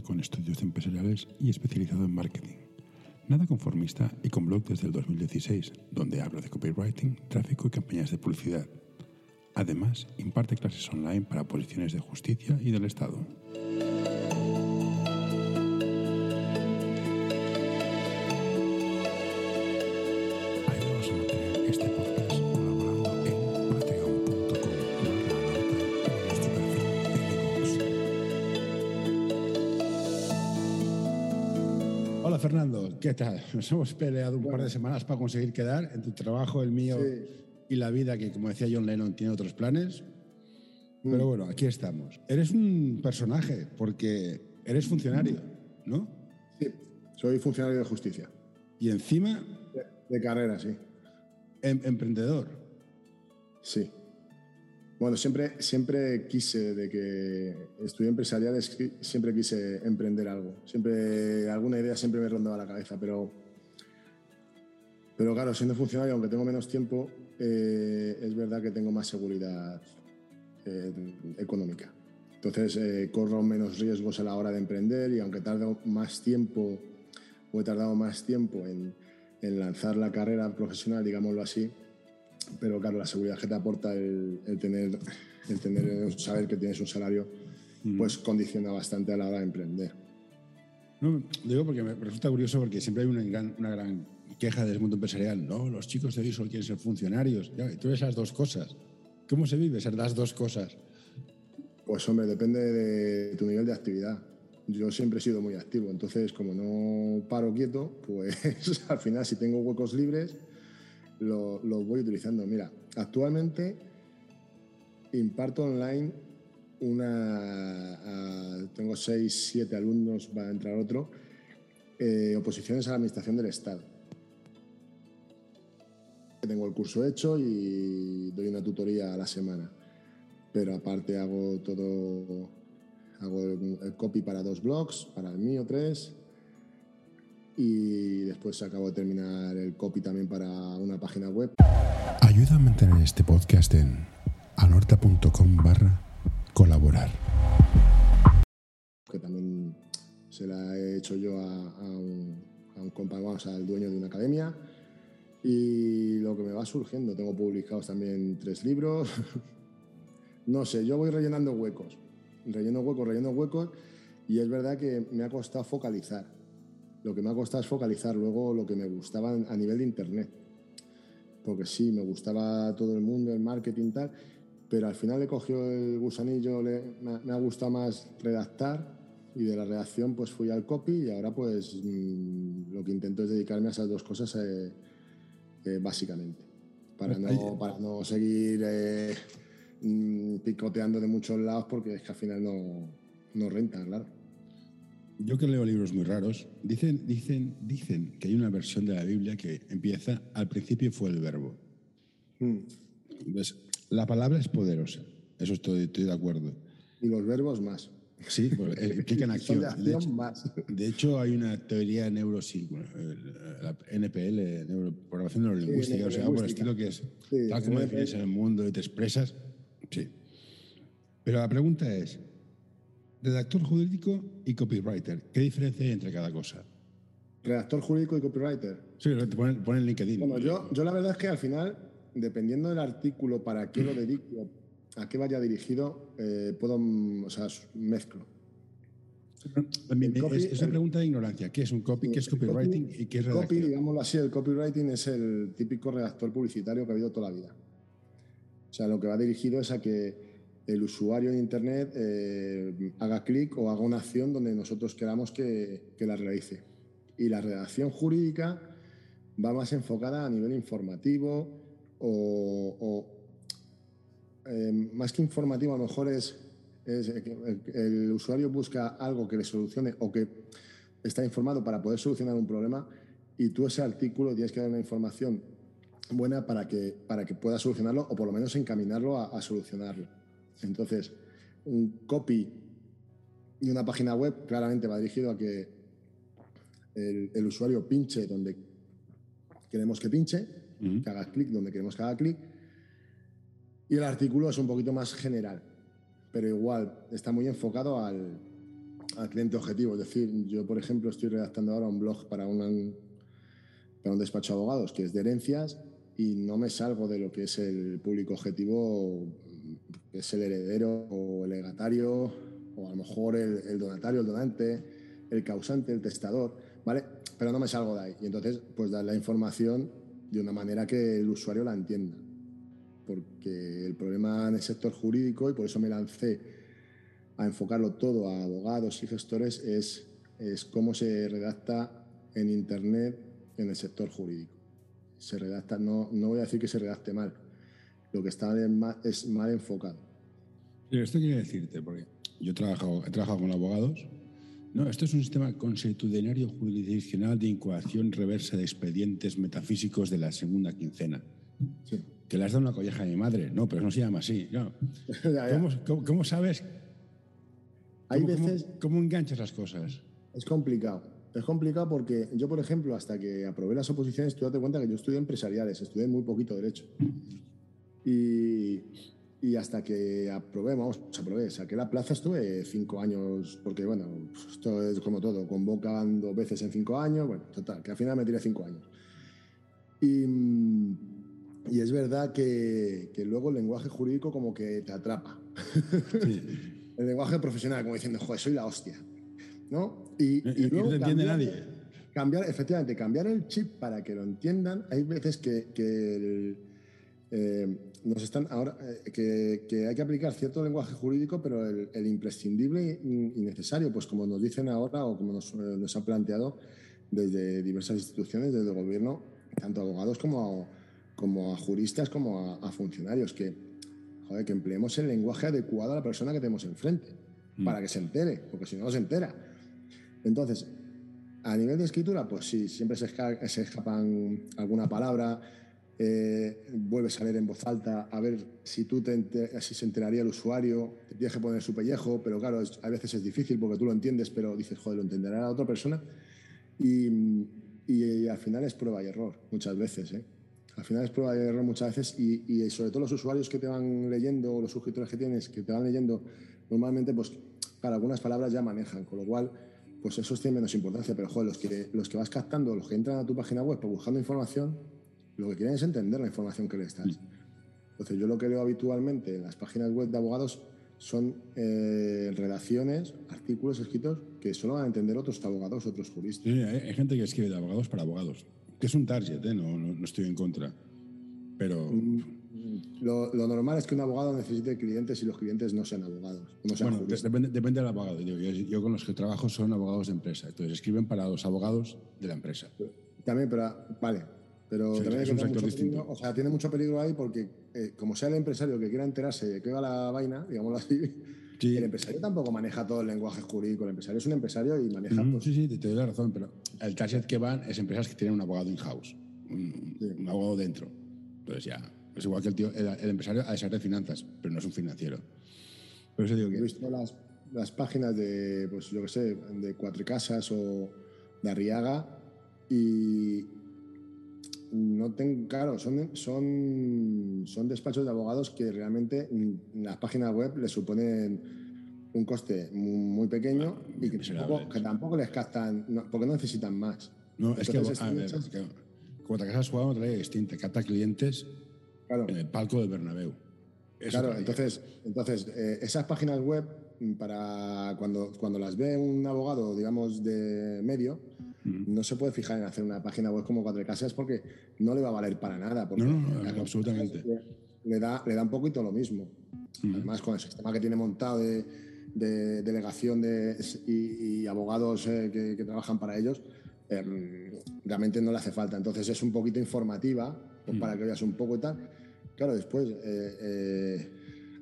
con estudios empresariales y especializado en marketing. Nada conformista y con blog desde el 2016, donde habla de copywriting, tráfico y campañas de publicidad. Además, imparte clases online para posiciones de justicia y del Estado. ¿Qué tal? Nos hemos peleado un par de semanas para conseguir quedar en tu trabajo, el mío Sí. y la vida, que como decía John Lennon, tiene otros planes. Mm. Pero bueno, aquí estamos. Eres un personaje porque eres funcionario, ¿no? Sí, soy funcionario de justicia. Y encima, De, de carrera, sí. em- emprendedor. Sí. Bueno, siempre, siempre quise, de que estudié empresariales, siempre quise emprender algo. Siempre, alguna idea siempre me rondaba la cabeza, pero, pero claro, siendo funcionario, aunque tengo menos tiempo, eh, es verdad que tengo más seguridad eh, económica. Entonces, eh, corro menos riesgos a la hora de emprender y aunque tardo más tiempo o he tardado más tiempo en, en lanzar la carrera profesional, digámoslo así, pero claro, la seguridad que te aporta el, el tener, el tener, el saber que tienes un salario, pues condiciona bastante a la hora de emprender. No, digo porque me resulta curioso porque siempre hay una gran, una gran queja del mundo empresarial. No, los chicos de hoy solo quieren ser funcionarios. Ya, tú eres las dos cosas. ¿Cómo se vive ser las dos cosas? Pues hombre, depende de tu nivel de actividad. Yo siempre he sido muy activo, entonces como no paro quieto, pues al final si tengo huecos libres, lo- voy utilizando. Mira, actualmente imparto online una... a- tengo seis, siete alumnos, va a entrar otro, eh, oposiciones a la Administración del Estado. Tengo el curso hecho y doy una tutoría a la semana pero aparte hago todo, hago el copy para dos blogs, para el mío tres, y después acabo de terminar el copy también para una página web. Ayuda a mantener este podcast en anorta.com barra colaborar. que también se la he hecho yo a, a un, a un compa, vamos, al dueño de una academia. Y lo que me va surgiendo, tengo publicados también tres libros. no sé, yo voy rellenando huecos, relleno huecos, relleno huecos, y es verdad que me ha costado focalizar. Lo que me ha costado es focalizar luego lo que me gustaba a nivel de internet. Porque sí, me gustaba todo el mundo, el marketing tal, pero al final le cogió el gusanillo, le- me, ha- me ha gustado más redactar y de la redacción pues fui al copy y ahora pues mm, lo que intento es dedicarme a esas dos cosas eh, eh, básicamente, para no, para no seguir eh, mm, picoteando de muchos lados porque es que al final no, no renta, claro. Yo que leo libros muy raros, dicen, dicen, dicen que hay una versión de la Biblia que empieza, al principio fue el verbo. Mm. Entonces, la palabra es poderosa, eso estoy, estoy de acuerdo. Y los verbos más. Sí, pues, eh, implican Son acción. de De acción hecho, más. de hecho, hay una teoría neuropsi, bueno, eh, la NPL, neuro- programación neurolingüística, o sea, por el estilo que es Sí, tal como defines el mundo y te expresas. Sí. Pero la pregunta es, redactor jurídico y copywriter, ¿qué diferencia hay entre cada cosa? Redactor jurídico y copywriter. Sí, te ponen, ponen LinkedIn. Bueno, yo, yo la verdad es que al final, dependiendo del artículo, para qué lo dedico, a qué vaya dirigido, eh, puedo, o sea, mezclo. Me- copy- es, es una pregunta de ignorancia. ¿Qué es un copy? ¿Qué es copywriting? copy- ¿Y qué es Copy, redacción? digámoslo así, el copywriting es el típico redactor publicitario que ha habido toda la vida. O sea, lo que va dirigido es a que el usuario en Internet eh, haga clic o haga una acción donde nosotros queramos que, que la realice. Y la redacción jurídica va más enfocada a nivel informativo o, eh, más que informativo, a lo mejor es, es el, usuario busca algo que le solucione o que está informado para poder solucionar un problema y tú ese artículo tienes que dar una información buena para que, para que pueda solucionarlo o por lo menos encaminarlo a solucionarlo. Entonces, un copy y una página web claramente va dirigido a que el, el usuario pinche donde queremos que pinche, que haga clic donde queremos que haga clic, y el artículo es un poquito más general. pero igual está muy enfocado al, al, cliente objetivo. Es decir, yo, por ejemplo, estoy redactando ahora un blog para, un para un despacho de abogados que es de herencias y no me salgo de lo que es el público objetivo, es el heredero o el legatario, o a lo mejor el, el donatario, el donante, el causante, el testador, ¿vale? Pero no me salgo de ahí. Y entonces, pues dar la información de una manera que el usuario la entienda. Porque el problema en el sector jurídico, y por eso me lancé a enfocarlo todo a abogados y gestores, es, es cómo se redacta en Internet en el sector jurídico. Se redacta, no, no voy a decir que se redacte mal, lo que está es mal enfocado. Pero esto quiere decirte, porque yo he trabajado, he trabajado con abogados. No, esto es un sistema consuetudinario jurisdiccional de incoación reversa de expedientes metafísicos de la segunda quincena. Sí. Que le has dado una colleja a mi madre. No, pero no se llama así. No. ¿Cómo, cómo, cómo sabes? Hay cómo- veces, ¿Cómo enganchas las cosas? Es complicado. Es complicado porque yo, por ejemplo, hasta que aprobé las oposiciones, tú date cuenta que yo estudié empresariales, estudié muy poquito derecho. Y, y hasta que aprobé, vamos, aprobé, saqué la plaza, estuve cinco años, porque bueno, pues esto es como todo, convocan dos veces en cinco años, bueno, total, que al final me tiré cinco años. Y, y es verdad que, que luego el lenguaje jurídico como que te atrapa. el lenguaje profesional, como diciendo, joder, soy la hostia. ¿No? Y, Y- y no entiende cambiar- nadie. Cambiar, efectivamente, cambiar el chip para que lo entiendan. Hay veces que, que el- eh, nos están ahora eh, que, que hay que aplicar cierto lenguaje jurídico, pero el, el imprescindible y necesario, pues como nos dicen ahora o como nos, eh, nos han planteado desde diversas instituciones, desde el gobierno, tanto a abogados como a, como a juristas, como a, a funcionarios, que, joder, que empleemos el lenguaje adecuado a la persona que tenemos enfrente, para que se entere, porque si no, no se entera. Entonces, a nivel de escritura, pues sí, siempre se, esca- se escapan alguna palabra, eh, vuelves a leer en voz alta, a ver si tú te ente- si se enteraría el usuario, te tienes que poner su pellejo, pero claro, es- a veces es difícil porque tú lo entiendes, pero dices, joder, lo entenderá la otra persona. Y, y al final es prueba y error, muchas veces. ¿eh? Al final es prueba y error muchas veces y, y sobre todo los usuarios que te van leyendo, o los suscriptores que tienes, que te van leyendo, normalmente, pues, para algunas palabras ya manejan, con lo cual, pues eso tiene menos importancia, pero joder, los que, los que vas captando, los que entran a tu página web pues, buscando información, lo que quieren es entender la información que le estás. Entonces, yo lo que leo habitualmente en las páginas web de abogados son eh, redacciones, artículos escritos que solo van a entender otros abogados, otros juristas. Sí, hay, hay gente que escribe de abogados para abogados. Que es un target, ¿eh? no, no, no estoy en contra. Pero Lo, lo normal es que un abogado necesite clientes y los clientes no sean abogados, no sean bueno, depende, depende del abogado. Yo, yo con los que trabajo son abogados de empresa. Entonces escriben para los abogados de la empresa. También, pero vale. Pero Sí, también es un sector distinto. peligro, o sea, tiene mucho peligro ahí porque, eh, como sea el empresario que quiera enterarse de qué va la vaina, digámoslo así, Sí. el empresario tampoco maneja todo el lenguaje jurídico. El empresario es un empresario y maneja. Ujú, pues, sí, sí, te, te doy la razón, pero el target que van es empresas que tienen un abogado in-house, un, Sí. un abogado dentro. Entonces ya, es igual que el, tío, el, el empresario ha de saber de finanzas, pero no es un financiero. Por eso digo He que... visto las, las páginas de, pues yo qué sé, de Cuatro Casas o de Arriaga y no tengo, claro, son, son, son despachos de abogados que realmente mm, las páginas web les suponen un coste muy, pequeño y que tampoco, que tampoco les captan, no, porque no necesitan más. No, es que, a ver, hechas- que Casas juega otra liga distinta, capta clientes claro, en el palco del Bernabéu. Claro, entonces, entonces eh, esas páginas web, mm, para cuando, cuando las ve un abogado, digamos, de medio, no se puede fijar en hacer una página web como Cuatro Casas porque no le va a valer para nada. Porque No, no, no, absolutamente. Le, da, le da un poquito lo mismo. Además, con el sistema que tiene montado de, de delegación de, y, y abogados eh, que, que trabajan para ellos, eh, realmente no le hace falta. Entonces es un poquito informativa, pues, para que veas un poco y tal. Claro, después eh, eh,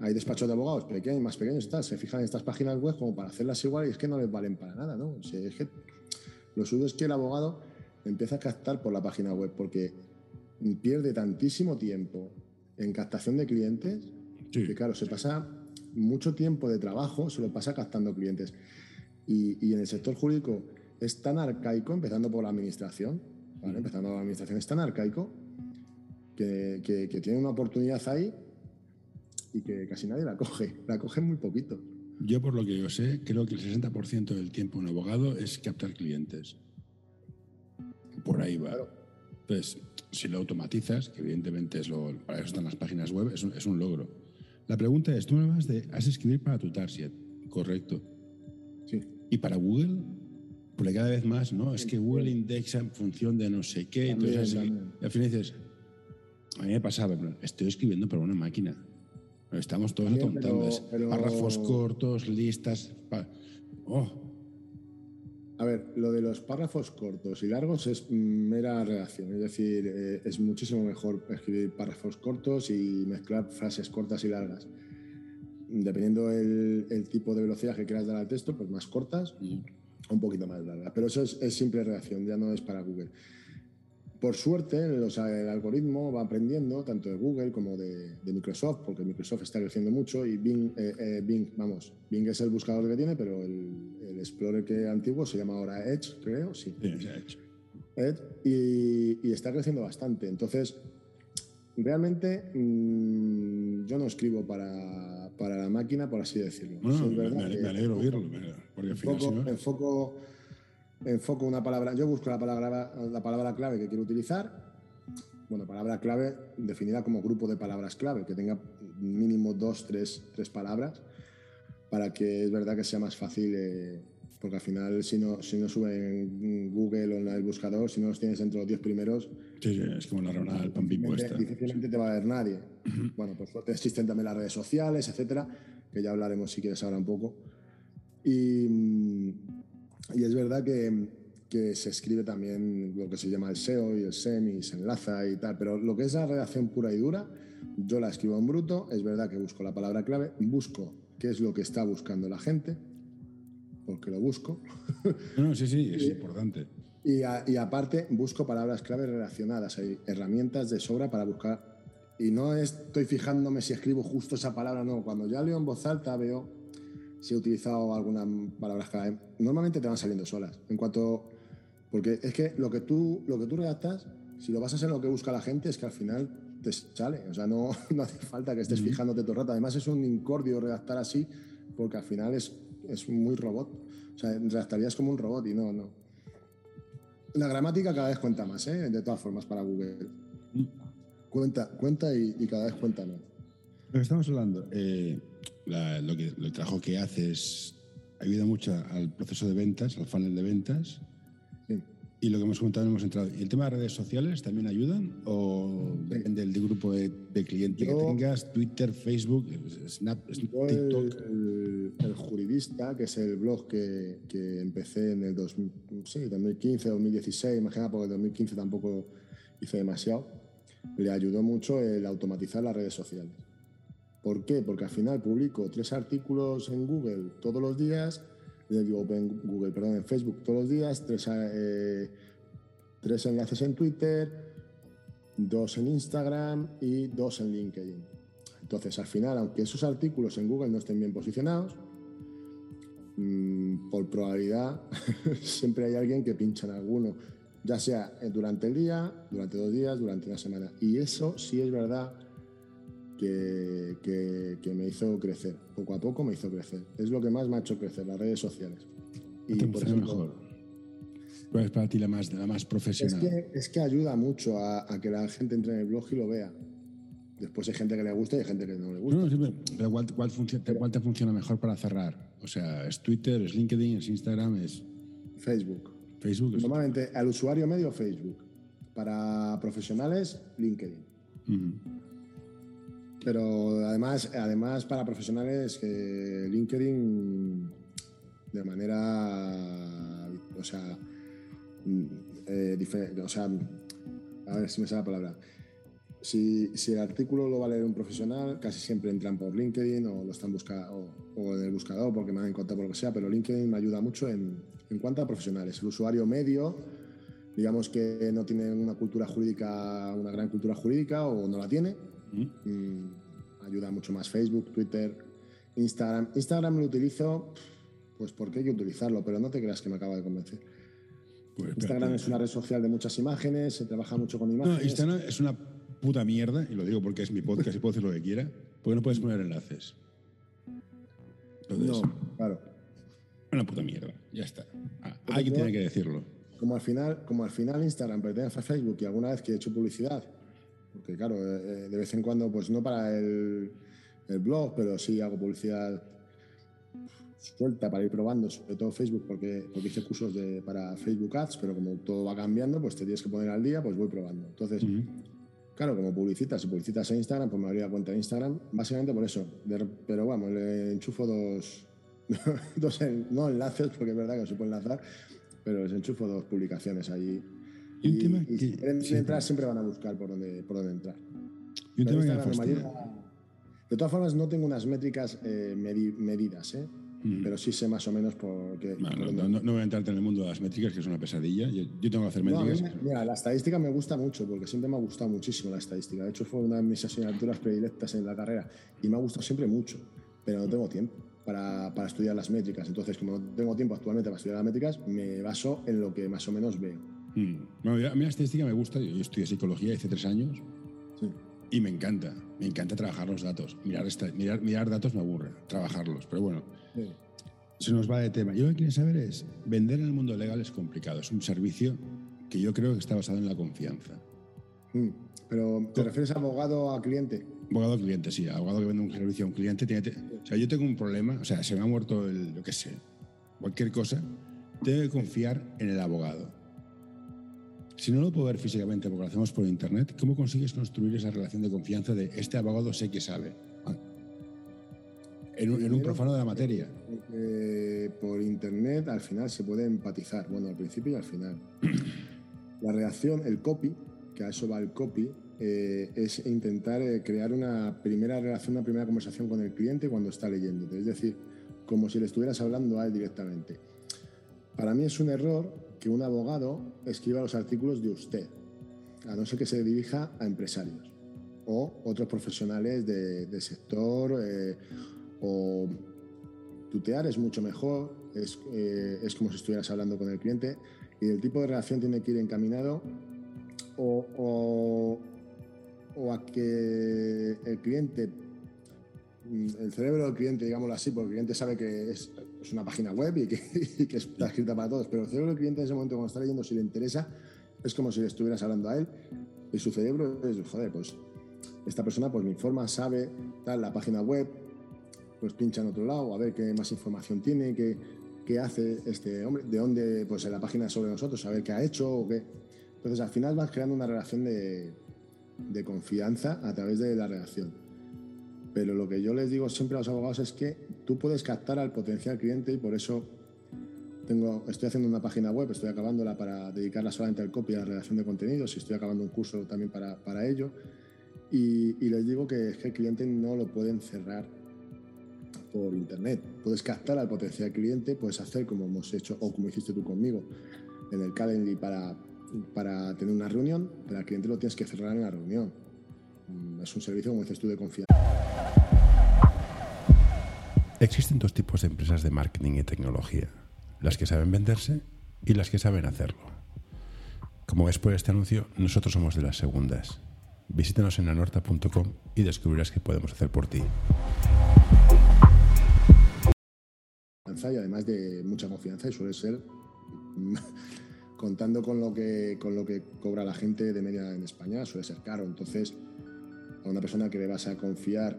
hay despachos de abogados pequeños, más pequeños y tal, se fijan en estas páginas web como para hacerlas igual y es que no les valen para nada, ¿no? O sea, es que lo suyo es que el abogado empieza a captar por la página web porque pierde tantísimo tiempo en captación de clientes Sí. que, claro, se pasa mucho tiempo de trabajo, se lo pasa captando clientes. Y, y en el sector jurídico es tan arcaico, empezando por la administración, ¿vale? empezando por la administración, es tan arcaico que, que- que tiene una oportunidad ahí y que casi nadie la coge. La coge muy poquito. Yo, por lo que yo sé, creo que el 60% del tiempo un abogado es captar clientes. Por ahí va. Entonces, si lo automatizas, que evidentemente es lo, para eso están las páginas web, es un, es un logro. La pregunta es, tú me hablas de, has escribir para tu target, correcto. Sí. Y para Google, porque cada vez más, ¿no? Es que Google indexa en función de no sé qué. También, entonces, también. al final dices, a mí me pasaba, estoy escribiendo para una máquina. Estamos todos También, atontando. pero- Párrafos cortos, listas. pa- Oh, A ver, lo de los párrafos cortos y largos es mera redacción, es decir, eh, es muchísimo mejor escribir párrafos cortos y mezclar frases cortas y largas. Dependiendo el, el tipo de velocidad que quieras dar al texto, pues más cortas o un poquito más largas. Pero eso es, es simple redacción, ya no es para Google. Por suerte, los- el algoritmo va aprendiendo tanto de Google como de, de Microsoft, porque Microsoft está creciendo mucho y Bing, eh, eh, Bing, vamos, Bing es el buscador que tiene, pero el, el Explorer que antiguo se llama ahora Edge, creo, sí. hecho. Edge, y, y está creciendo bastante. Entonces, realmente mm, yo no escribo para, para la máquina, por así decirlo. Bueno, es me, verdad me me alegro oírlo, porque al final, si no- enfoco, enfoco una palabra, yo busco la palabra, la palabra clave que quiero utilizar. Bueno, palabra clave definida como grupo de palabras clave, que tenga mínimo dos, tres, tres palabras, para que es verdad que sea más fácil, eh, porque al final si no, si no sube en Google o en el buscador, si no los tienes entre los diez primeros, sí, sí, es como la rebanada del pan puesta. difícilmente te va a ver nadie. Bueno, por suerte existen también las redes sociales, etcétera, que ya hablaremos si quieres ahora un poco. Y, y es verdad que, que se escribe también lo que se llama el SEO y el SEM y se enlaza y tal, pero lo que es la redacción pura y dura, yo la escribo en bruto, es verdad que busco la palabra clave, busco qué es lo que está buscando la gente, porque lo busco, No, sí, sí, es importante. y, a- y aparte busco palabras clave relacionadas. Hay herramientas de sobra para buscar. Y no estoy fijándome si escribo justo esa palabra, no. Cuando ya leo en voz alta veo si he utilizado algunas palabras clave. Normalmente te van saliendo solas. En cuanto. Porque es que lo que tú, lo que tú redactas, si lo basas en lo que busca la gente, es que al final te sale. O sea, no, no hace falta que estés fijándote todo el rato. Además, es un incordio redactar así, porque al final es, es muy robot. O sea, redactarías como un robot y no, no. La gramática cada vez cuenta más, ¿eh? de todas formas, para Google. Cuenta, cuenta y, y cada vez cuenta más. Lo que estamos hablando, eh, la- lo que, el trabajo que haces ayuda mucho al proceso de ventas, al funnel de ventas. Sí. Y lo que hemos comentado, hemos entrado. ¿Y el tema de redes sociales también ayudan? ¿O depende del grupo de, de cliente que Yo- tengas? Twitter, Facebook, Snap, Yo TikTok. el, el juridista, que es el blog que, que empecé en el 2000, sí, 2015, 2016, imagina, porque en 2015 tampoco hice demasiado, le ayudó mucho el automatizar las redes sociales. ¿Por qué? Porque al final publico tres artículos en Google todos los días, eh, en Facebook todos los días, tres, eh, tres enlaces en Twitter, dos en Instagram y dos en LinkedIn. Entonces, al final, aunque esos artículos en Google no estén bien posicionados, mm, por probabilidad siempre hay alguien que pincha en alguno, ya sea eh, durante el día, durante dos días, durante una semana. Y eso sí es verdad que, que- que me hizo crecer. Poco a poco me hizo crecer. Es lo que más me ha hecho crecer, las redes sociales. ¿Qué te por ejemplo, mejor? ¿Cuál es para ti la más, la más Es profesional? que, es que ayuda mucho a, a que la gente entre en el blog y lo vea. Después hay gente que le gusta y hay gente que no le gusta. No, no, sí, pero- pero ¿cuál, cuál te- cuál te funciona mejor para cerrar? O sea, ¿es Twitter, es LinkedIn, es Instagram, es Facebook. Facebook? Es... Normalmente al usuario medio Facebook. Para profesionales, LinkedIn. Ujú. Pero además, además para profesionales, LinkedIn de manera, o sea, mm, eh, dife- o sea, a ver si me sale la palabra. Si, si el artículo lo va a leer un profesional, casi siempre entran por LinkedIn o lo están buscando o, en el buscador porque me han encontrado por lo que sea, pero LinkedIn me ayuda mucho en, en cuanto a profesionales. El usuario medio, digamos que no tiene una cultura jurídica, una gran cultura jurídica o no la tiene, mm, ayuda mucho más Facebook, Twitter, Instagram. Instagram lo utilizo pues porque hay que utilizarlo, pero no te creas que me acaba de convencer. Pues, Instagram es una red social de muchas imágenes, se trabaja mucho con No, imágenes. Instagram es una puta mierda, y lo digo porque es mi podcast y puedo decir lo que quiera. Porque no puedes poner enlaces. no, claro. Una puta mierda, ya está. Ah, alguien tiene que decirlo. Como al, final, como al final Instagram pertenece a Facebook y alguna vez que he hecho publicidad, porque claro, eh, eh, de vez en cuando, pues no para el, el blog, pero sí hago publicidad suelta para ir probando, sobre todo Facebook, porque, porque hice cursos de, para Facebook Ads, pero como todo va cambiando, pues te tienes que poner al día, pues voy probando. Entonces, claro, como publicitas, si publicitas en Instagram, pues me abrí la cuenta de Instagram, básicamente por eso. pero bueno, le enchufo dos, dos no enlaces, porque es verdad que no se puede enlazar, pero les enchufo dos publicaciones allí. Y, si quieren entrar, siempre van a buscar por dónde, por dónde entrar. Y un tema de todas formas, no tengo unas métricas eh, medidas, ¿eh? Mm. pero sí sé más o menos por qué. no, voy a entrarte en el mundo de las métricas, que es una pesadilla. Yo, tengo que hacer métricas. mira, la estadística me gusta mucho, porque siempre me ha gustado muchísimo la estadística. De hecho, fue una de mis asignaturas predilectas en la carrera y me ha gustado siempre mucho, pero no tengo tiempo. Para, para, estudiar las métricas. Entonces, como no tengo tiempo actualmente para estudiar las métricas, me baso en lo que más o menos veo. Mm. a mí la estadística me gusta. Yo, estudié psicología hace tres años y me encanta. Me encanta trabajar los datos. Mirar, mirar, mirar datos me aburre, trabajarlos. Pero bueno, se nos va de tema. Yo lo que quiero saber es, vender en el mundo legal es complicado. Es un servicio que yo creo que está basado en la confianza. Mm, pero, ¿te refieres a abogado a cliente? Abogado a cliente, sí. Abogado que vende un servicio a un cliente. Tiene, o sea, yo tengo un problema, o sea, se me ha muerto el, lo que sé, cualquier cosa, tengo que confiar en el abogado. Si no lo puedo ver físicamente porque lo hacemos por internet, ¿cómo consigues construir esa relación de confianza de este abogado sé que sabe? en, un, profano de la materia. por internet al final se puede empatizar, bueno, al principio y al final. La reacción, el copy, que a eso va el copy, eh, es intentar eh, crear una primera relación, una primera conversación con el cliente cuando está leyendo. Es decir, como si le estuvieras hablando a él directamente. Para mí es un error que un abogado escriba los artículos de usted, a no ser que se dirija a empresarios o otros profesionales de, sector eh, o tutear es mucho mejor, es, eh, es, como si estuvieras hablando con el cliente y el tipo de relación tiene que ir encaminado o, o, a que el cliente, el cerebro del cliente, digámoslo así, porque el cliente sabe que es, una página web y que, y que, está escrita para todos, pero el cerebro del cliente en ese momento cuando está leyendo, si le interesa, es como si le estuvieras hablando a él y su cerebro es, joder, pues esta persona pues me informa, sabe, tal, la página web, pues pincha en otro lado a ver qué más información tiene, qué, qué hace este hombre, de dónde, pues en la página sobre nosotros, a ver qué ha hecho o qué. Entonces al final vas creando una relación de, de confianza a través de la relación. Pero lo que yo les digo siempre a los abogados es que tú puedes captar al potencial cliente y por eso tengo, estoy haciendo una página web, estoy acabándola para dedicarla solamente al copy y a la redacción de contenidos y estoy acabando un curso también para, para ello. Y, les digo que, es que el cliente no lo pueden cerrar por internet. Puedes captar al potencial cliente, puedes hacer como hemos hecho o como hiciste tú conmigo en el Calendly para, para tener una reunión, pero al cliente lo tienes que cerrar en la reunión. Mm, es un servicio, como dices tú, de confianza. Existen dos tipos de empresas de marketing y tecnología, las que saben venderse y las que saben hacerlo. Como ves por este anuncio, nosotros somos de las segundas. Visítanos en anorta.com y descubrirás qué podemos hacer por ti y además de mucha confianza y suele ser contando con lo que con lo que cobra la gente de media en España suele ser caro entonces a una persona que le vas a confiar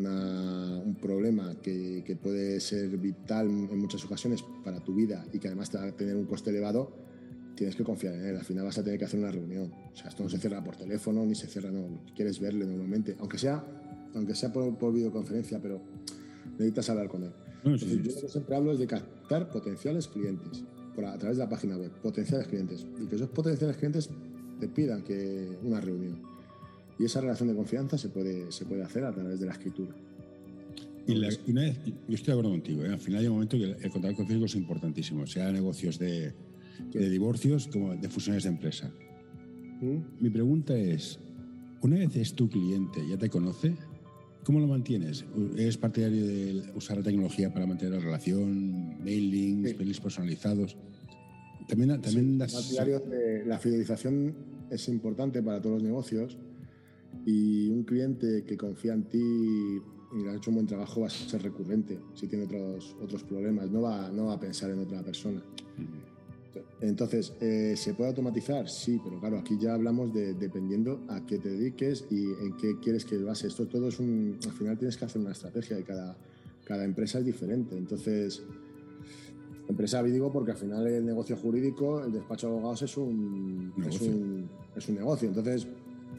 mm, un problema que, que, puede ser vital en muchas ocasiones para tu vida y que además te va a tener un coste elevado tienes que confiar en él. Al final vas a tener que hacer una reunión. O sea esto no se cierra por teléfono ni se cierra no quieres verle normalmente aunque sea aunque sea por, por videoconferencia pero necesitas hablar con él. Yo lo que siempre hablo es de captar potenciales clientes por a, través de la página web, potenciales clientes, y que esos potenciales clientes te pidan que una reunión. Y esa relación de confianza se puede, se puede hacer a través de la escritura. Y una vez, yo estoy de acuerdo contigo, ¿eh? al final hay un momento que el, contacto con Facebook es importantísimo, sea negocios de, de divorcios como de fusiones de empresa. ¿Mm? Mi pregunta es, una vez es tu cliente, ya te conoce, ¿Cómo lo mantienes? ¿Eres partidario de usar la tecnología para mantener la relación, mailings, sí. personalizados? También, también das... de, la fidelización es importante para todos los negocios y un cliente que confía en ti y ha hecho un buen trabajo va a ser recurrente si tiene otros, otros problemas, no va, no va a pensar en otra persona. Entonces, eh, ¿se puede automatizar? Sí, pero claro, aquí ya hablamos de dependiendo a qué te dediques y en qué quieres que base. Esto todo es un. Al final tienes que hacer una estrategia y cada, cada empresa es diferente. Entonces, empresa digo porque al final el negocio jurídico, el despacho de abogados es un Es un, es un negocio. Entonces,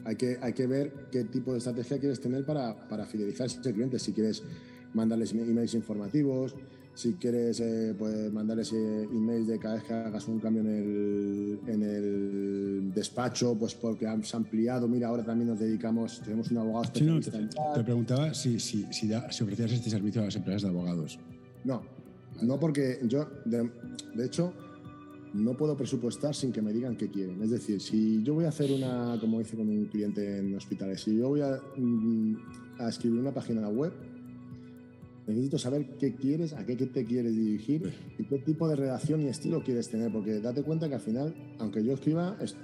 hay que, hay que ver qué tipo de estrategia quieres tener para, para fidelizar a ese cliente. Si quieres mandarles emails informativos, si quieres eh, pues mandarles emails de cada vez que hagas un cambio en el, en el despacho, pues porque has ampliado, mira, ahora también nos dedicamos, tenemos un abogado especialista. te, preguntaba si, si, si, si, ofrecías este servicio a las empresas de abogados. No, no porque yo, de, de hecho, no puedo presupuestar sin que me digan qué quieren. Es decir, si yo voy a hacer una, como hice con un cliente en hospitales, si yo voy a, mm, escribir una página web, necesito saber qué quieres, a qué te quieres dirigir y qué tipo de redacción y estilo quieres tener, porque date cuenta que al final, aunque yo escriba, es,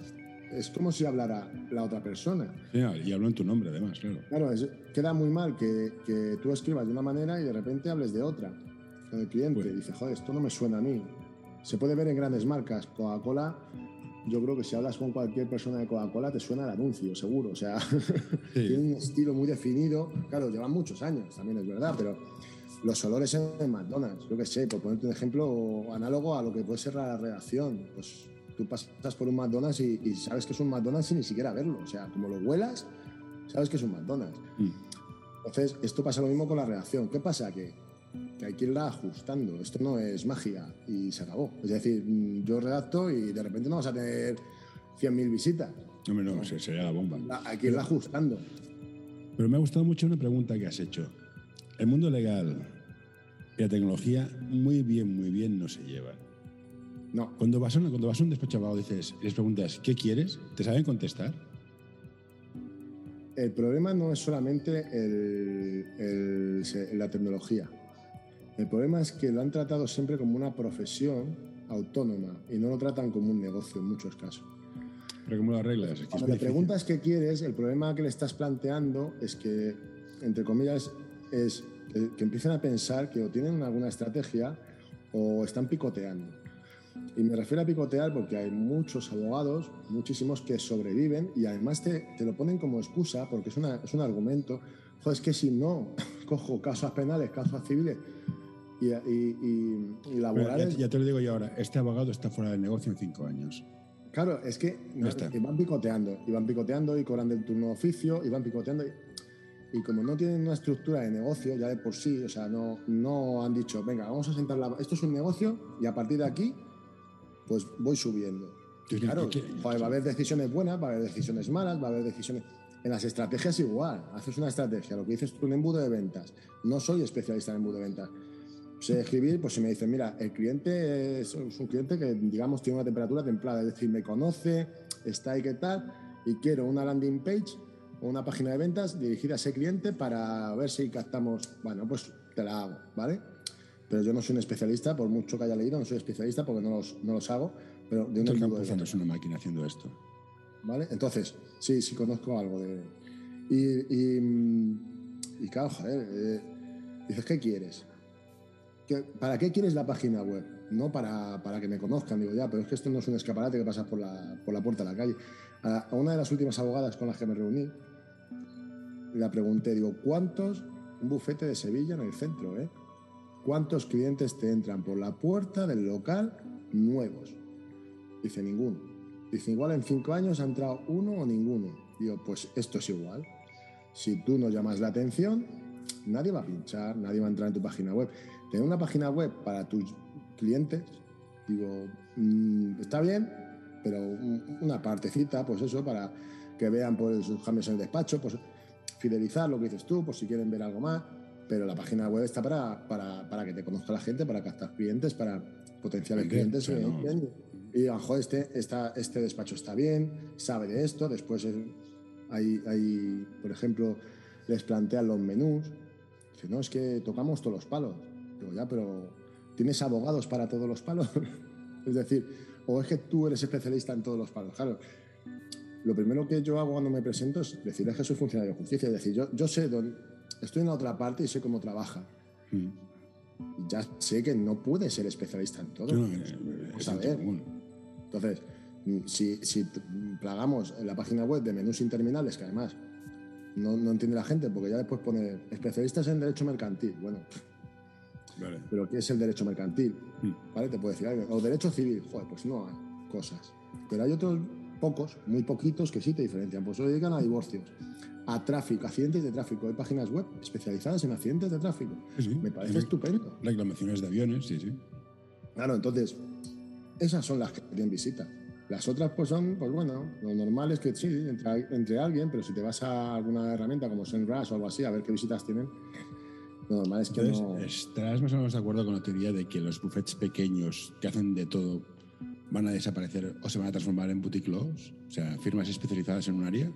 es como si hablara la otra persona. y hablo en tu nombre, además, claro. Claro, queda muy mal que, que, tú escribas de una manera y de repente hables de otra. El cliente dice, joder, esto no me suena a mí. Se puede ver en grandes marcas. Coca-Cola, yo creo que si hablas con cualquier persona de Coca-Cola te suena el anuncio, seguro. O sea, tiene un estilo muy definido. Claro, llevan muchos años, también es verdad, pero los olores en McDonald's, yo qué sé, por ponerte un ejemplo análogo a lo que puede ser la redacción. Pues tú pasas por un McDonald's y, sabes que es un McDonald's sin ni siquiera verlo. O sea, como lo huelas, sabes que es un McDonald's. Mm. Entonces, esto pasa lo mismo con la redacción. ¿Qué pasa? Que que hay que irla ajustando. Esto no es magia y se acabó. Es decir, mm, yo redacto y de repente no vas a tener 100.000 visitas. No, no, sería la bomba. hay que irla ajustando. Pero me ha gustado mucho una pregunta que has hecho. El mundo legal y la tecnología muy bien, muy bien no se llevan. No. Cuando vas a, cuando vas a un despacho abogado dices, les preguntas, ¿qué quieres? ¿Te saben contestar? El problema no es solamente la tecnología. El problema es que lo han tratado siempre como una profesión autónoma y no lo tratan como un negocio en muchos casos. Pero ¿cómo lo arreglas? Cuando le preguntas qué quieres, el problema que le estás planteando es que, entre comillas, es que, empiecen a pensar que o tienen alguna estrategia o están picoteando. Y me refiero a picotear porque hay muchos abogados, muchísimos que sobreviven y además te, te lo ponen como excusa porque es, una, es un argumento. Joder, es que si no cojo casos penales, casos civiles, y, laborales. Ya, te lo digo yo ahora, este abogado está fuera del negocio en cinco años. Claro, es que van picoteando, y van picoteando y cobran del turno de oficio, y van picoteando. Y, como no tienen una estructura de negocio ya de por sí, o sea, no, no han dicho, venga, vamos a sentar la... Esto es un negocio y a partir de aquí, pues voy subiendo. claro, va a haber decisiones buenas, va a haber decisiones malas, va a haber decisiones... En las estrategias igual, haces una estrategia, lo que dices tú, un embudo de ventas. No soy especialista en embudo de ventas sé escribir, pues si me dicen, mira, el cliente es, un cliente que, digamos, tiene una temperatura templada, es decir, me conoce, está ahí, qué tal, y quiero una landing page o una página de ventas dirigida a ese cliente para ver si captamos, bueno, pues te la hago, ¿vale? Pero yo no soy un especialista, por mucho que haya leído, no soy especialista porque no los, no los hago, pero de un campo de es una máquina haciendo esto. ¿Vale? Entonces, sí, sí conozco algo de... Y, y, y claro, joder, eh, dices, ¿qué quieres? ¿Para qué quieres la página web? No para, para, que me conozcan, digo ya, pero es que esto no es un escaparate que pasas por la, por la puerta de la calle. A, una de las últimas abogadas con las que me reuní, la pregunté, digo, ¿cuántos, un bufete de Sevilla en el centro, ¿eh? ¿Cuántos clientes te entran por la puerta del local nuevos? Dice, ninguno. Dice, igual en cinco años ha entrado uno o ninguno. Digo, pues esto es igual. Si tú no llamas la atención, nadie va a pinchar, nadie va a entrar en tu página web tener una página web para tus clientes, digo, mm, está bien, pero una partecita, pues eso, para que vean pues, sus cambios en el despacho, pues fidelizar lo que dices tú, por si quieren ver algo más, pero la página web está para, para, para que te conozca la gente, para captar clientes, para potenciales clientes. Y digan, joder, este, este despacho está bien, sabe de esto, después hay, hay, por ejemplo, les plantean los menús, dicen, no, es que tocamos todos los palos ya, pero ¿tienes abogados para todos los palos? es decir, o es que tú eres especialista en todos los palos. Claro, lo primero que yo hago cuando me presento es decirles que soy funcionario de justicia. Es decir, yo, yo sé dónde, estoy en la otra parte y sé cómo trabaja. Mm. Ya sé que no puede ser especialista en todo. No, es- es a ver. sentido común. Entonces, mm, si, si plagamos en la página web de menús interminables, que además no, no entiende la gente, porque ya después pone especialistas en derecho mercantil. Bueno, Vale. pero ¿qué es el derecho mercantil? Mm. ¿Vale? Te puede decir algo. O derecho civil, joder, pues no hay cosas. Pero hay otros pocos, muy poquitos, que sí te diferencian. Pues se dedican a divorcios, a tráfico, accidentes de tráfico. Hay páginas web especializadas en accidentes de tráfico. Sí. Me parece Rec- estupendo. Reclamaciones de aviones, sí, sí. Claro, entonces, esas son las que tienen visita. Las otras, pues son, pues bueno, lo normal es que sí, entre, entre alguien, pero si te vas a alguna herramienta como SEMrush o algo así, a ver qué visitas tienen, lo normal es que Entonces, no. ¿estarás más o menos de acuerdo con la teoría de que los buffets pequeños que hacen de todo van a desaparecer o se van a transformar en boutique laws? O sea, firmas especializadas en un área.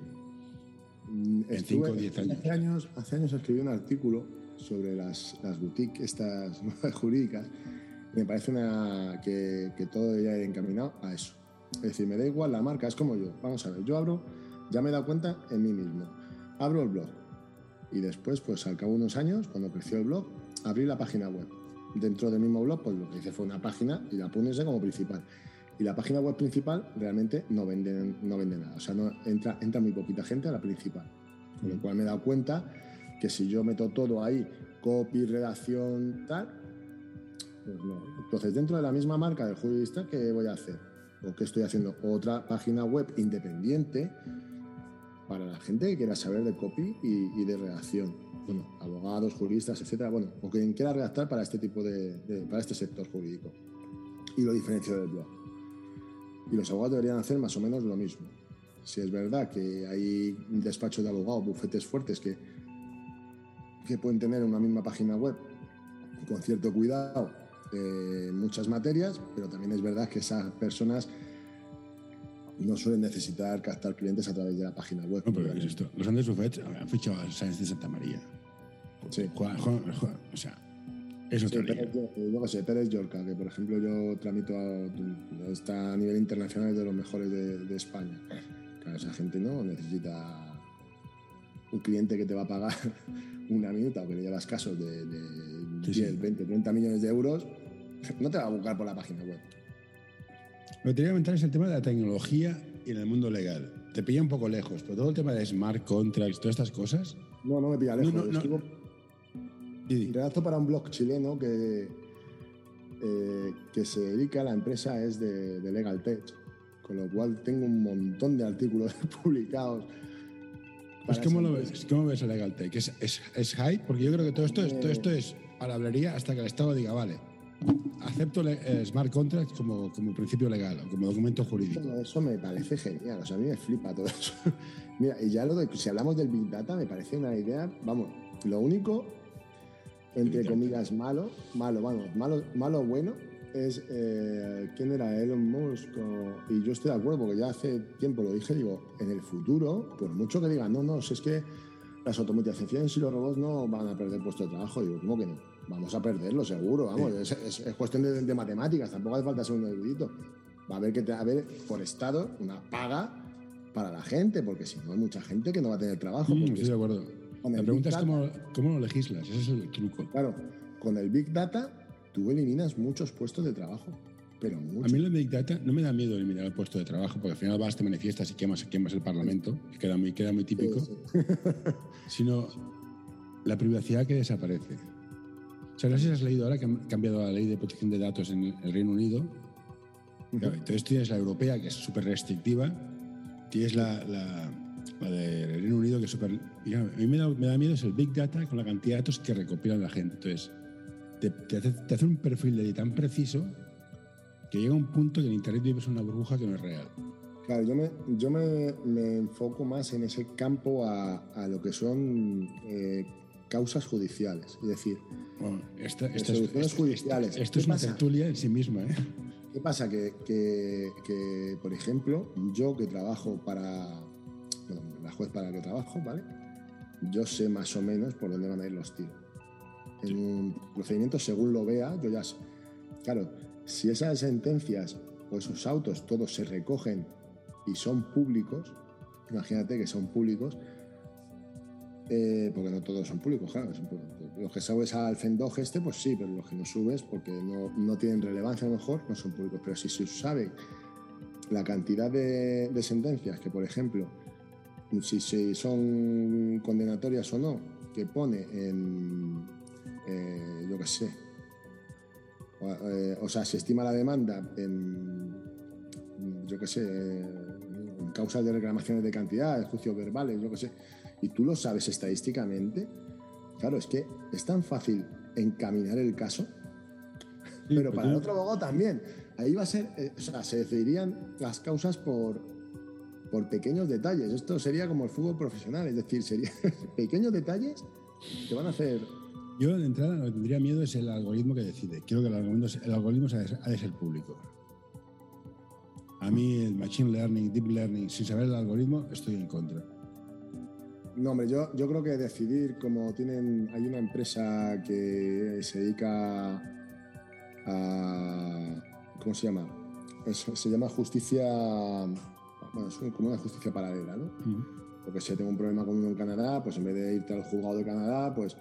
Mm, en estuve- cinco o diez años. Hace años, hace años escribí un artículo sobre las, las boutiques estas jurídicas y me parece una, que, que todo ir encaminado a eso. Es decir, me da igual la marca, es como yo. Vamos a ver, yo abro, ya me he dado cuenta en mí mismo. Abro el blog y después, pues al cabo de unos años, cuando creció el blog, abrí la página web. Dentro del mismo blog, pues lo que hice fue una página y la puse como principal. Y la página web principal realmente no vende, no vende nada. O sea, no, entra, entra muy poquita gente a la principal. Con lo cual me he dado cuenta que si yo meto todo ahí, copy, redacción, tal, pues no. Entonces, dentro de la misma marca del jurista, ¿qué voy a hacer? ¿O qué estoy haciendo? Otra página web independiente para la gente que quiera saber de copy y, de redacción. Bueno, abogados, juristas, etcétera. Bueno, o quien quiera redactar para este tipo de, para este sector jurídico. Y lo diferencio del blog. Y los abogados deberían hacer más o menos lo mismo. Si es verdad que hay un despacho de abogados, bufetes fuertes que, que pueden tener una misma página web con cierto cuidado eh, muchas materias, pero también es verdad que esas personas no suelen necesitar captar clientes a través de la página web. No, pero ¿qué es esto? Los Andes Buffets han fichado a Sáenz de Santa María. Sí. Juega- juega- juega- o sea, es otra. Pérez, yo, yo qué sé, Pérez Yorca, que por ejemplo yo tramito, a- está a nivel internacional es de los mejores de, de España. Claro, esa gente no necesita un cliente que te va a pagar una minuta o que le llevas casos de, de Sí, 10, sí. 20, 30 millones de euros, no te va a buscar por la página web. Lo que te quería comentar es el tema de la tecnología y en el mundo legal. Te pilla un poco lejos, pero todo el tema de smart contracts, todas estas cosas. No, no me pilla lejos. No, no. Escribo- redacto para un blog chileno que, eh, que se dedica, la empresa es de, de Legal Tech, con lo cual tengo un montón de artículos publicados. Pues ¿cómo lo ves? ¿Cómo ves el legal tech? ¿Es, es, es hype? Porque yo creo que todo esto es, todo esto es palabrería hasta que el Estado diga, vale, acepto el eh, smart contract como, como principio legal o como documento jurídico. Bueno, eso me parece genial, o sea, a mí me flipa todo eso. Mira, y ya lo de, si hablamos del Big Data, me parece una idea, vamos, lo único, entre comillas, malo, malo, vamos, malo, malo bueno, es, eh, ¿quién era? Elon Musk, o- y yo estoy de acuerdo, porque ya hace tiempo lo dije, digo, en el futuro, por mucho que digan, no, no, si es que las automatizaciones y los robots no van a perder puesto de trabajo, digo, ¿cómo que no? Vamos a perderlo, seguro, vamos, es, es- es cuestión de, de matemáticas, tampoco hace falta ser un erudito. Va a haber que te- haber por Estado una paga para la gente, porque si no hay mucha gente que no va a tener trabajo. Mm, estoy de acuerdo. La pregunta Big es cómo, cómo lo legislas, ese es el truco. Claro, con el Big Data tú eliminas muchos puestos de trabajo, pero A muchos. mí el Big Data no me da miedo eliminar el puesto de trabajo, porque al final vas, te manifiestas y quemas, quemas el Parlamento, que queda muy, queda muy típico, Sí, sí. sino la privacidad que desaparece. O sea, no sé si has leído ahora que han cambiado la ley de protección de datos en el Reino Unido. Claro, entonces tienes la europea, que es súper restrictiva, tienes la, la, la del Reino Unido, que es súper... A mí me da, me da miedo es el Big Data con la cantidad de datos que recopilan la gente. Entonces, te, te hace, te hace un perfil de tan preciso que llega un punto que en Internet vives una burbuja que no es real. Claro, yo me, yo me, me enfoco más en ese campo a, a lo que son eh, causas judiciales. Es decir, Bueno, esta, judiciales. esto- esto ¿Qué es una pasa? tertulia en sí misma. ¿eh? ¿Qué pasa? Que, que- que, por ejemplo, yo que trabajo para la juez para la que trabajo, ¿vale? Yo sé más o menos por dónde van a ir los tiros. En un procedimiento, según lo vea, yo ya sé. Claro, si esas sentencias o esos autos todos se recogen y son públicos, imagínate que son públicos, eh, porque no todos son públicos, claro. los que subes al Fendog este, pues sí, pero los que no subes, porque no, tienen relevancia a lo mejor, no son públicos. Pero si se sabe la cantidad de, sentencias que, por ejemplo, si, son condenatorias o no, que pone en, eh, yo qué sé, eh, o, sea, se estima la demanda en, yo qué sé, en causas de reclamaciones de cantidad, juicios verbales, yo qué sé, y tú lo sabes estadísticamente, claro, es que es tan fácil encaminar el caso, pero para el otro abogado también. Ahí va a ser, eh, o sea, se decidirían las causas por, por pequeños detalles. Esto sería como el fútbol profesional, es decir, serían pequeños detalles que van a hacer. Yo de entrada lo que tendría miedo es el algoritmo que decide. Quiero que el algoritmo, el algoritmo ha de ser público. A mí el machine learning, deep learning, sin saber el algoritmo, estoy en contra. No, hombre, yo, yo creo que decidir, como tienen, hay una empresa que se dedica a, ¿cómo se llama? se llama justicia, bueno, es como una justicia paralela, ¿no? Porque si tengo un problema con uno en Canadá, pues en vez de irte al juzgado de Canadá, pues,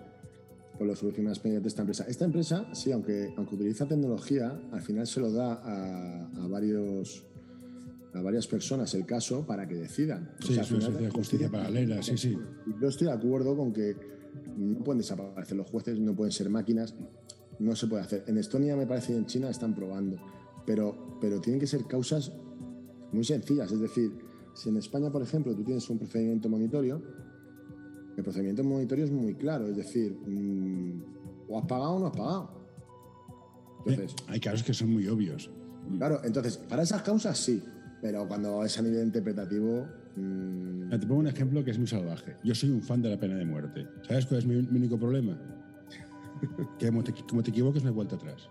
pues lo solucionas mediante esta empresa. Esta empresa, sí, aunque, aunque utiliza tecnología, al final se lo da a varios a varias personas el caso para que decidan. Sí, o sea, es justicia paralela, sí, sí. Yo estoy de acuerdo con que no pueden desaparecer los jueces, no pueden ser máquinas, no se puede hacer. En Estonia, me parece, y en China están probando, pero, pero tienen que ser causas muy sencillas. Es decir, si en España, por ejemplo, tú tienes un procedimiento monitorio, el procedimiento monitorio es muy claro, es decir, mm, o has pagado o no has pagado. Entonces, hay casos que son muy obvios. Claro, entonces, para esas causas sí, pero cuando es a nivel interpretativo. Mmm... Te pongo un ejemplo que es muy salvaje. Yo soy un fan de la pena de muerte. ¿Sabes cuál es mi, único problema? que como te, como te, equivoques, no hay vuelta atrás.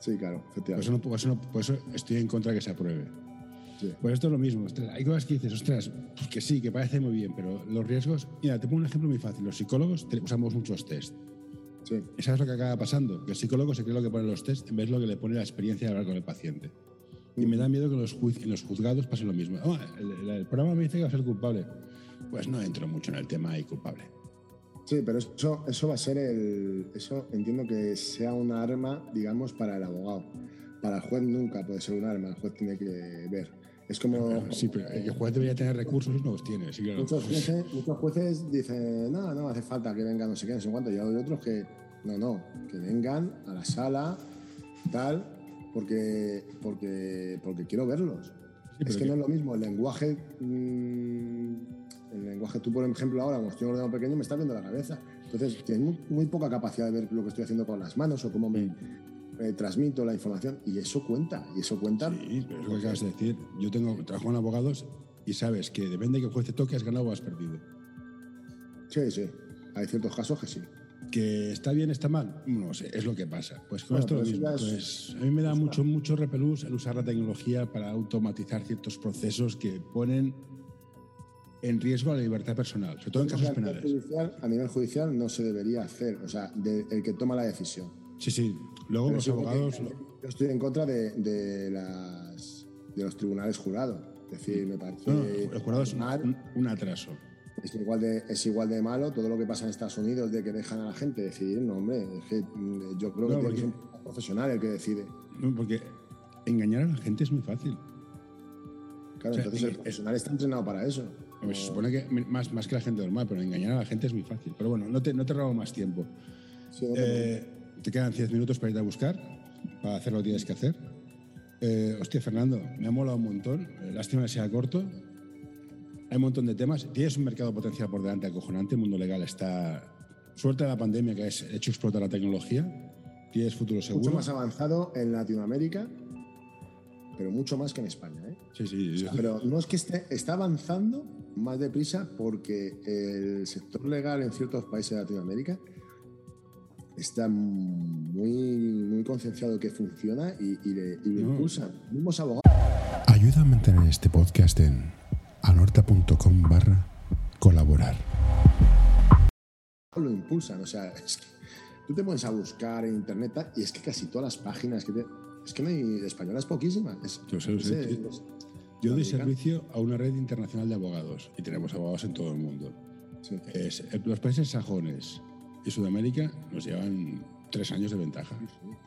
Sí, claro, efectivamente. Por eso, por eso, estoy en contra de que se apruebe. Pues esto es lo mismo. hay cosas que dices, ostras, pues que sí, que parece muy bien, pero los riesgos. Mira, te pongo un ejemplo muy fácil. Los psicólogos usamos muchos test. Sí. ¿Sabes lo que acaba pasando? Que el psicólogo se cree lo que pone los test en vez de lo que le pone la experiencia de hablar con el paciente. Y me da miedo que los, en los juzgados pase lo mismo. Oh, el, programa me dice que va a ser culpable. Pues no entro mucho en el tema y culpable. Sí, pero eso, eso va a ser el. Eso entiendo que sea una arma, digamos, para el abogado. Para el juez nunca puede ser un arma, el juez tiene que ver. Es como. Sí, pero el juez debería tener recursos y no los tiene. muchos, jueces, muchos, jueces, dicen, no, no hace falta que vengan no sé qué, no sé cuánto. Y hay otros que, no, no, que vengan a la sala, tal, porque, porque, porque quiero verlos. es que, no es lo mismo el lenguaje. Mm, el lenguaje, tú por ejemplo ahora, como estoy en un ordenador pequeño, me está viendo la cabeza. Entonces, tienes muy, poca capacidad de ver lo que estoy haciendo con las manos o cómo me, transmito la información. Y eso cuenta, y eso cuenta. Sí, pero es lo que acabas de decir. Yo tengo, trabajo con abogados y sabes que depende de que el juez te toque, has ganado o has perdido. Sí, sí. Hay ciertos casos que sí. ¿Que está bien, está mal? No sé, es lo que pasa. Pues con esto mismo. Pues, a mí me da mucho, mucho repelús el usar la tecnología para automatizar ciertos procesos que ponen en riesgo a la libertad personal, sobre todo en casos penales. a nivel judicial no se debería hacer, o sea, el que toma la decisión. Sí, sí. Luego los abogados. yo estoy en contra de, las, de los tribunales jurados. Es decir, me parece. No, el jurado es un atraso es igual, de, es igual de malo todo lo que pasa en Estados Unidos de que dejan a la gente decidir. No, hombre, es que mm, yo creo que tiene que ser un profesional el que decide. No, porque engañar a la gente es muy fácil. Claro, entonces el profesional está entrenado para eso. Se supone que más, más que la gente normal, pero engañar a la gente es muy fácil. Pero bueno, no te, no te robo más tiempo. Eh, te quedan 10 minutos para ir a buscar, para hacer lo que tienes que hacer. Eh, hostia, Fernando, me ha molado un montón. Eh, lástima que sea corto, hay un montón de temas. Tienes un mercado potencial por delante acojonante. El mundo legal está. Suerte de la pandemia que ha hecho explotar la tecnología. Tienes futuro seguro. Mucho más avanzado en Latinoamérica, pero mucho más que en España. ¿eh? Sí, sí. pero no es que esté, está avanzando más deprisa porque el sector legal en ciertos países de Latinoamérica está muy, muy concienciado que funciona y, le, impulsan. Mismos abogados. Ayuda a mantener este podcast en anorta.com barra colaborar. Lo impulsan, o sea, es que tú te pones a buscar en internet y es que casi todas las páginas que te... Es que no hay españolas poquísimas. Es, Yo sé, sé, Yo doy servicio a una red internacional de abogados y tenemos abogados en todo el mundo. Sí. Es- eh, los países sajones y Sudamérica nos llevan tres años de ventaja. Sin duda.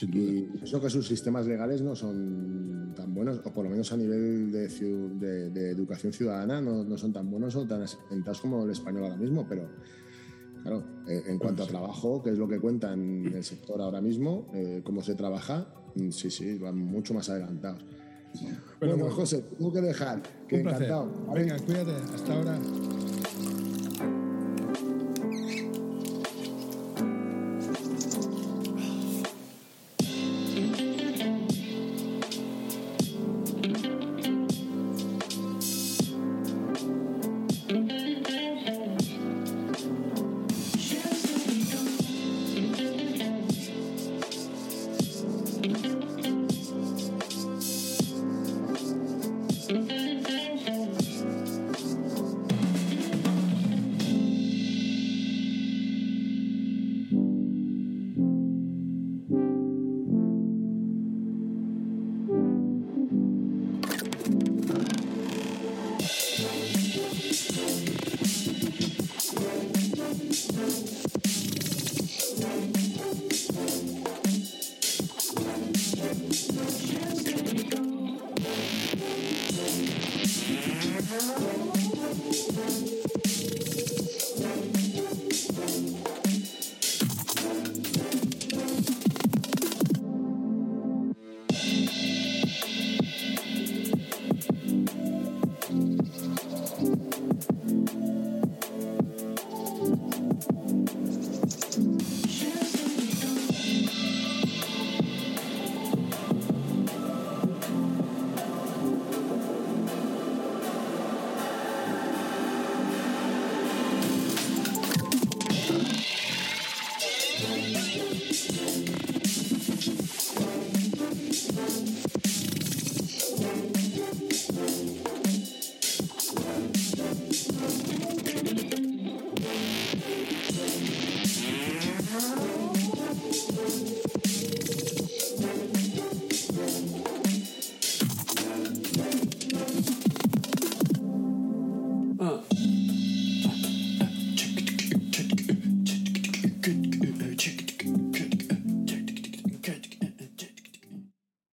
Y eso que sus sistemas legales no son tan buenos, o por lo menos a nivel de, de- de educación ciudadana no, no son tan buenos o tan asentados como el español ahora mismo, pero claro, eh, en cuanto a trabajo, que es lo que cuenta en el sector ahora mismo, eh, cómo se trabaja, mm, sí, sí, van mucho más adelantados. Bueno, bueno. José, tengo que dejar, que encantado. Venga, cuídate. Hasta ahora.